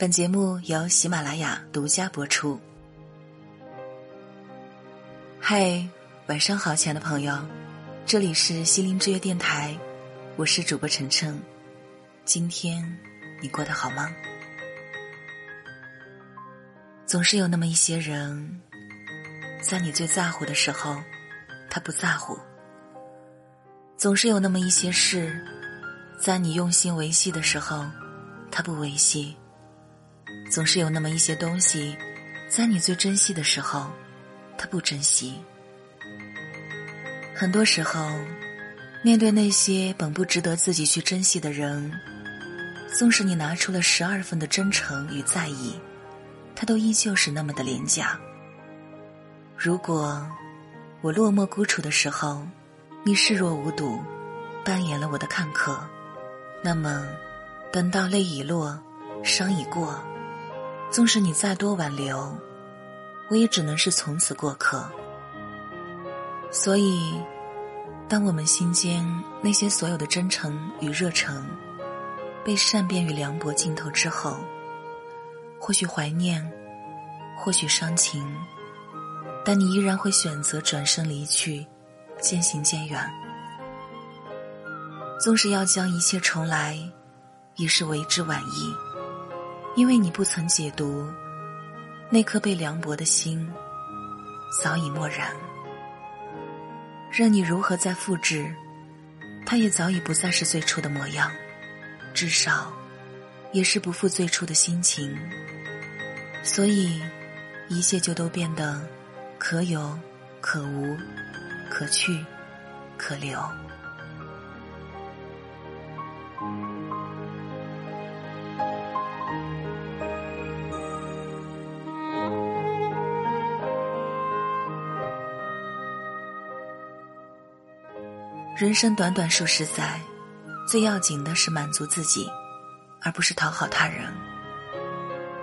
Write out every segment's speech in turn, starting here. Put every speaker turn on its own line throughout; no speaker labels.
本节目由喜马拉雅独家播出。嗨，晚上好，亲爱的朋友，这里是心灵之约电台，我是主播晨晨。今天你过得好吗？总是有那么一些人，在你最在乎的时候，他不在乎；总是有那么一些事，在你用心维系的时候，他不维系。总是有那么一些东西，在你最珍惜的时候，他不珍惜。很多时候，面对那些本不值得自己去珍惜的人，纵使你拿出了十二分的真诚与在意，他都依旧是那么的廉价。如果我落寞孤处的时候，你视若无睹，扮演了我的看客，那么，等到泪已落，伤已过。纵使你再多挽留，我也只能是从此过客。所以，当我们心间那些所有的真诚与热诚，被善变与凉薄浸透之后，或许怀念，或许伤情，但你依然会选择转身离去，渐行渐远。纵使要将一切重来，已是为之晚矣。因为你不曾解读，那颗被凉薄的心早已漠然。任你如何再复制，它也早已不再是最初的模样，至少也是不复最初的心情。所以，一切就都变得可有可无，可去可留。人生短短数十载，最要紧的是满足自己，而不是讨好他人。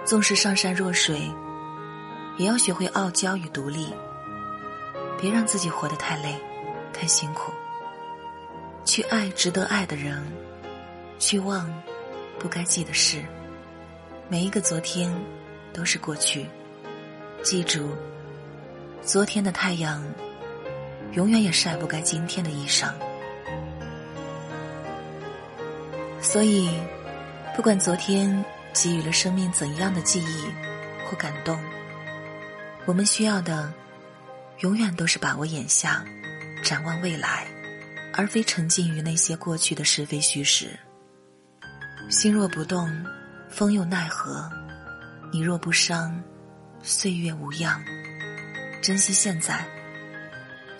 纵使上善若水，也要学会傲娇与独立。别让自己活得太累、太辛苦。去爱值得爱的人，去忘不该记的事。每一个昨天都是过去，记住，昨天的太阳。永远也晒不干今天的衣裳，所以，不管昨天给予了生命怎样的记忆或感动，我们需要的，永远都是把握眼下，展望未来，而非沉浸于那些过去的是非虚实。心若不动，风又奈何？你若不伤，岁月无恙。珍惜现在。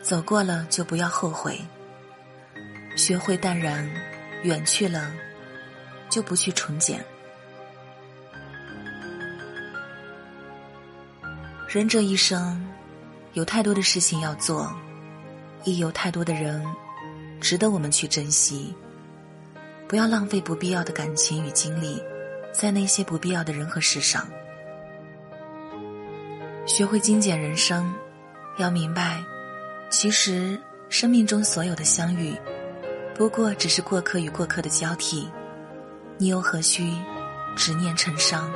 走过了就不要后悔，学会淡然，远去了就不去重捡。人这一生有太多的事情要做，亦有太多的人值得我们去珍惜。不要浪费不必要的感情与精力在那些不必要的人和事上。学会精简人生，要明白。其实，生命中所有的相遇，不过只是过客与过客的交替，你又何须执念成伤？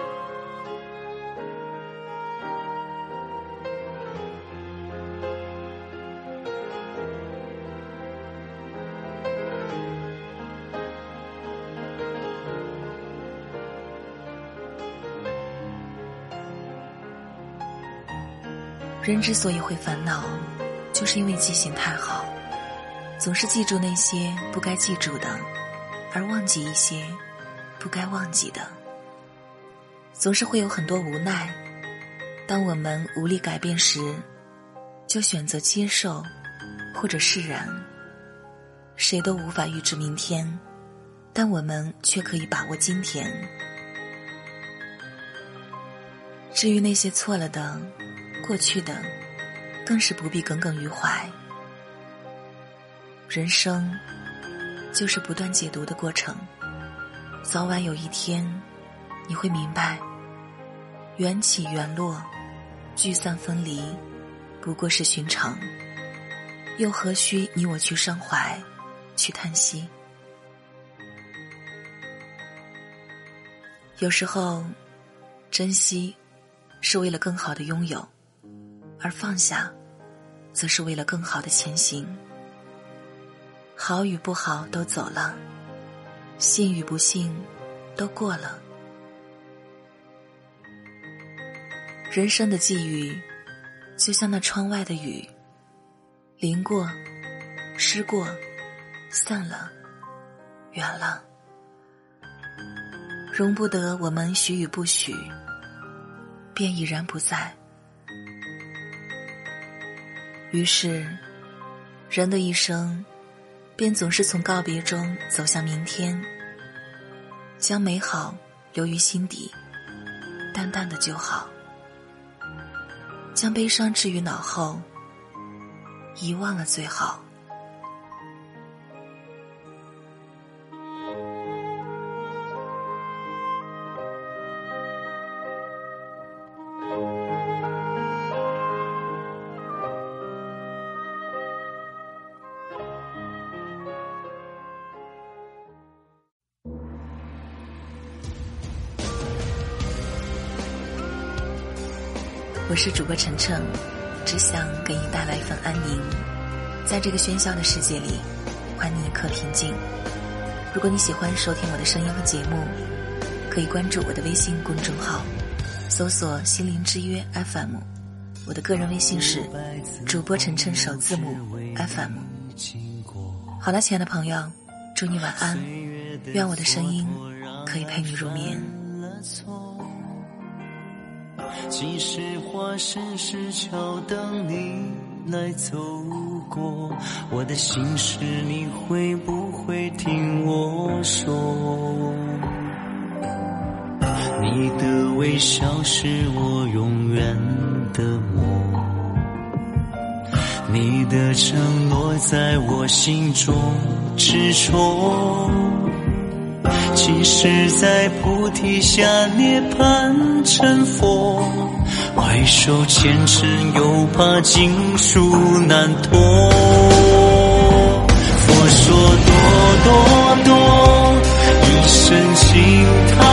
人之所以会烦恼。就是因为记性太好，总是记住那些不该记住的，而忘记一些不该忘记的。总是会有很多无奈，当我们无力改变时，就选择接受或者释然。谁都无法预知明天，但我们却可以把握今天。至于那些错了的、过去的。更是不必耿耿于怀。人生就是不断解读的过程，早晚有一天，你会明白，缘起缘落，聚散分离，不过是寻常，又何须你我去伤怀，去叹息？有时候，珍惜，是为了更好的拥有；而放下，则是为了更好的前行。好与不好都走了，幸与不幸都过了。人生的际遇，就像那窗外的雨，淋过，湿过，散了，远了，容不得我们许与不许，便已然不在。于是，人的一生。便总是从告别中走向明天，将美好留于心底，淡淡的就好；将悲伤置于脑后，遗忘了最好。我是主播晨晨，只想给你带来一份安宁。在这个喧嚣的世界里，还你一颗平静。如果你喜欢收听我的声音和节目，可以关注我的微信公众号，搜索“心灵之约 FM”。我的个人微信是主播晨晨首字母 FM。好了，亲爱的朋友，祝你晚安，愿我的声音可以陪你入眠。
即使化身石桥等你来走过，我的心事你会不会听我说？你的微笑是我永远的梦，你的承诺在我心中执着。即使在菩提下涅槃成佛，回首前尘又怕经书难脱。佛说多多多，一生轻叹